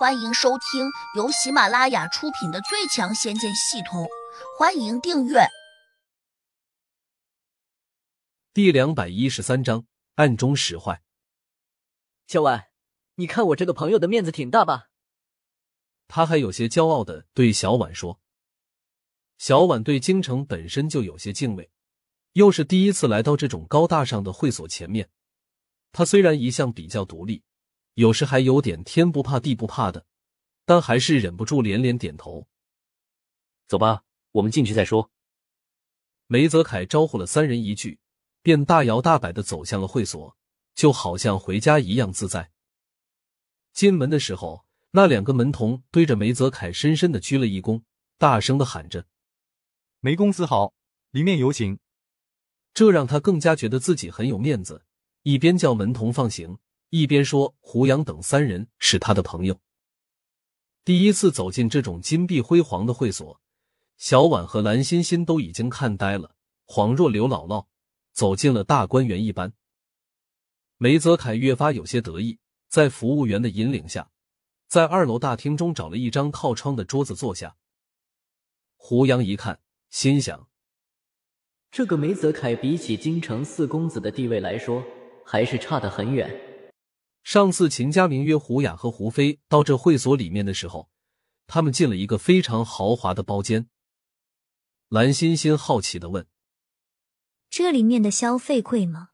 欢迎收听由喜马拉雅出品的《最强仙剑系统》，欢迎订阅。第两百一十三章暗中使坏。小婉，你看我这个朋友的面子挺大吧？他还有些骄傲的对小婉说。小婉对京城本身就有些敬畏，又是第一次来到这种高大上的会所前面，他虽然一向比较独立。有时还有点天不怕地不怕的，但还是忍不住连连点头。走吧，我们进去再说。梅泽凯招呼了三人一句，便大摇大摆的走向了会所，就好像回家一样自在。进门的时候，那两个门童对着梅泽凯深深的鞠了一躬，大声的喊着：“梅公子好，里面有请。”这让他更加觉得自己很有面子，一边叫门童放行。一边说：“胡杨等三人是他的朋友。”第一次走进这种金碧辉煌的会所，小婉和蓝欣欣都已经看呆了，恍若刘姥姥走进了大观园一般。梅泽凯越发有些得意，在服务员的引领下，在二楼大厅中找了一张靠窗的桌子坐下。胡杨一看，心想：“这个梅泽凯比起京城四公子的地位来说，还是差得很远。”上次秦佳明约胡雅和胡飞到这会所里面的时候，他们进了一个非常豪华的包间。蓝欣欣好奇的问：“这里面的消费贵吗？”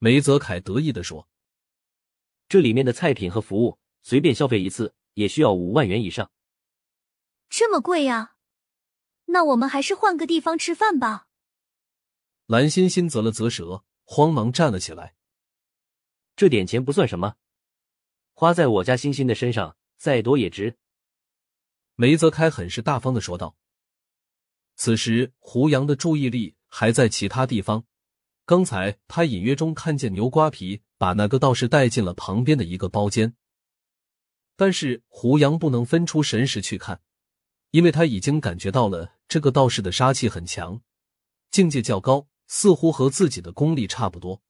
梅泽凯得意的说：“这里面的菜品和服务，随便消费一次也需要五万元以上。”这么贵呀？那我们还是换个地方吃饭吧。蓝欣欣啧了啧舌，慌忙站了起来。这点钱不算什么，花在我家欣欣的身上，再多也值。梅泽开很是大方的说道。此时胡杨的注意力还在其他地方，刚才他隐约中看见牛瓜皮把那个道士带进了旁边的一个包间，但是胡杨不能分出神识去看，因为他已经感觉到了这个道士的杀气很强，境界较高，似乎和自己的功力差不多。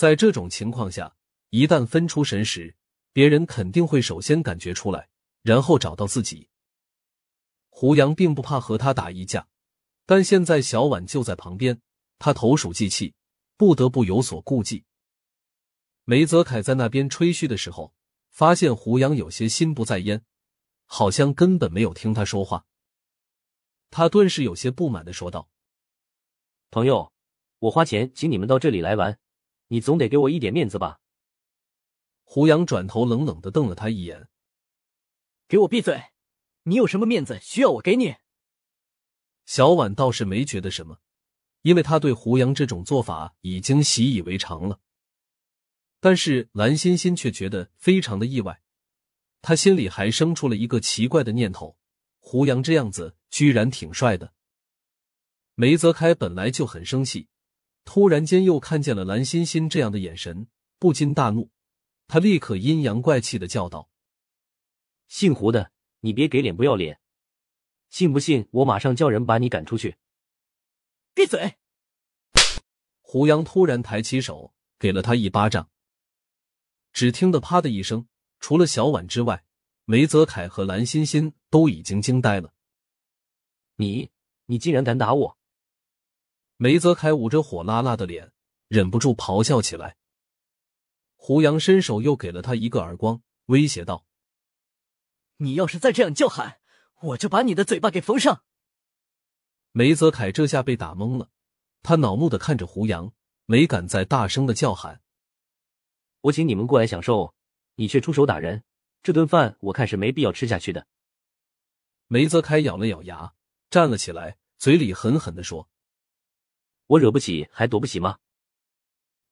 在这种情况下，一旦分出神识，别人肯定会首先感觉出来，然后找到自己。胡杨并不怕和他打一架，但现在小婉就在旁边，他投鼠忌器，不得不有所顾忌。梅泽凯在那边吹嘘的时候，发现胡杨有些心不在焉，好像根本没有听他说话。他顿时有些不满的说道：“朋友，我花钱请你们到这里来玩。”你总得给我一点面子吧？胡杨转头冷冷的瞪了他一眼：“给我闭嘴！你有什么面子需要我给你？”小婉倒是没觉得什么，因为他对胡杨这种做法已经习以为常了。但是蓝欣欣却觉得非常的意外，他心里还生出了一个奇怪的念头：胡杨这样子居然挺帅的。梅泽开本来就很生气。突然间又看见了蓝欣欣这样的眼神，不禁大怒。他立刻阴阳怪气的叫道：“姓胡的，你别给脸不要脸！信不信我马上叫人把你赶出去？”闭嘴！胡杨突然抬起手给了他一巴掌。只听得“啪”的一声，除了小婉之外，梅泽凯和蓝欣欣都已经惊呆了。你，你竟然敢打我！梅泽凯捂着火辣辣的脸，忍不住咆哮起来。胡杨伸手又给了他一个耳光，威胁道：“你要是再这样叫喊，我就把你的嘴巴给缝上。”梅泽凯这下被打懵了，他恼怒的看着胡杨，没敢再大声的叫喊：“我请你们过来享受，你却出手打人，这顿饭我看是没必要吃下去的。”梅泽凯咬了咬牙，站了起来，嘴里狠狠的说。我惹不起还躲不起吗？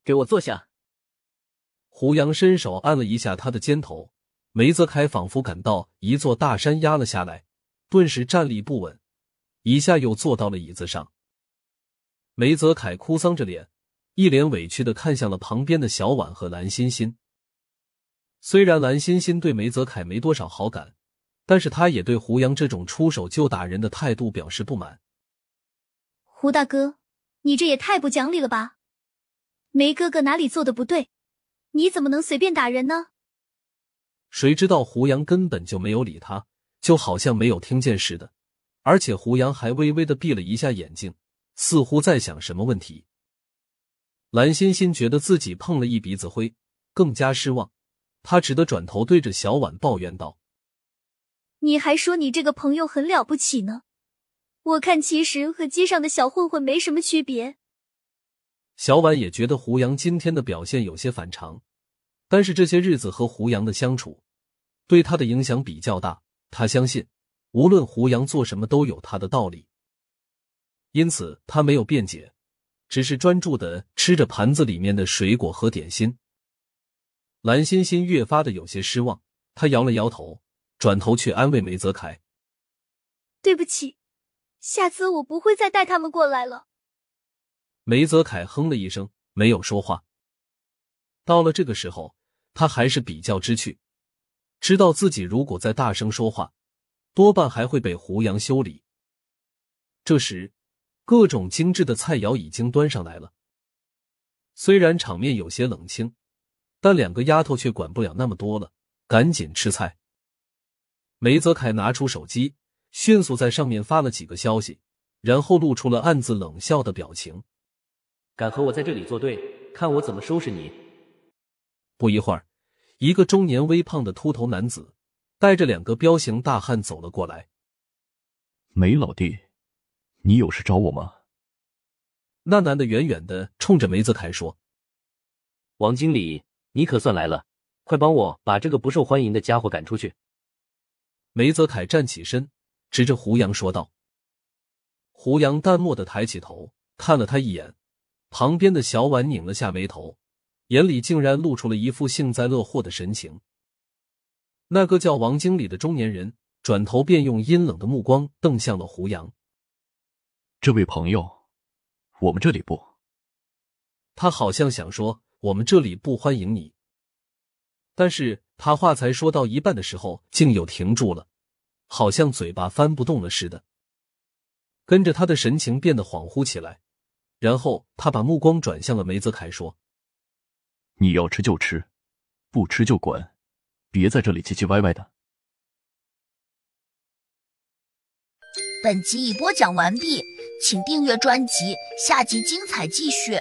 给我坐下。胡杨伸手按了一下他的肩头，梅泽凯仿佛感到一座大山压了下来，顿时站立不稳，一下又坐到了椅子上。梅泽凯哭丧着脸，一脸委屈的看向了旁边的小婉和蓝欣欣。虽然蓝欣欣对梅泽凯没多少好感，但是他也对胡杨这种出手就打人的态度表示不满。胡大哥。你这也太不讲理了吧！梅哥哥哪里做的不对？你怎么能随便打人呢？谁知道胡杨根本就没有理他，就好像没有听见似的。而且胡杨还微微的闭了一下眼睛，似乎在想什么问题。蓝欣欣觉得自己碰了一鼻子灰，更加失望。他只得转头对着小婉抱怨道：“你还说你这个朋友很了不起呢，我看其实和街上的小混混没什么区别。”小婉也觉得胡杨今天的表现有些反常，但是这些日子和胡杨的相处，对他的影响比较大。他相信，无论胡杨做什么，都有他的道理。因此，他没有辩解，只是专注的吃着盘子里面的水果和点心。蓝欣欣越发的有些失望，她摇了摇头，转头去安慰梅泽凯：“对不起，下次我不会再带他们过来了。”梅泽凯哼了一声，没有说话。到了这个时候，他还是比较知趣，知道自己如果再大声说话，多半还会被胡杨修理。这时，各种精致的菜肴已经端上来了。虽然场面有些冷清，但两个丫头却管不了那么多了，赶紧吃菜。梅泽凯拿出手机，迅速在上面发了几个消息，然后露出了暗自冷笑的表情。敢和我在这里作对，看我怎么收拾你！不一会儿，一个中年微胖的秃头男子带着两个彪形大汉走了过来。梅老弟，你有事找我吗？那男的远远的冲着梅泽凯说：“王经理，你可算来了，快帮我把这个不受欢迎的家伙赶出去。”梅泽凯站起身，指着胡杨说道。胡杨淡漠的抬起头看了他一眼。旁边的小婉拧了下眉头，眼里竟然露出了一副幸灾乐祸的神情。那个叫王经理的中年人转头便用阴冷的目光瞪向了胡杨。这位朋友，我们这里不……他好像想说我们这里不欢迎你，但是他话才说到一半的时候，竟又停住了，好像嘴巴翻不动了似的。跟着他的神情变得恍惚起来。然后他把目光转向了梅泽凯，说：“你要吃就吃，不吃就滚，别在这里唧唧歪歪的。”本集已播讲完毕，请订阅专辑，下集精彩继续。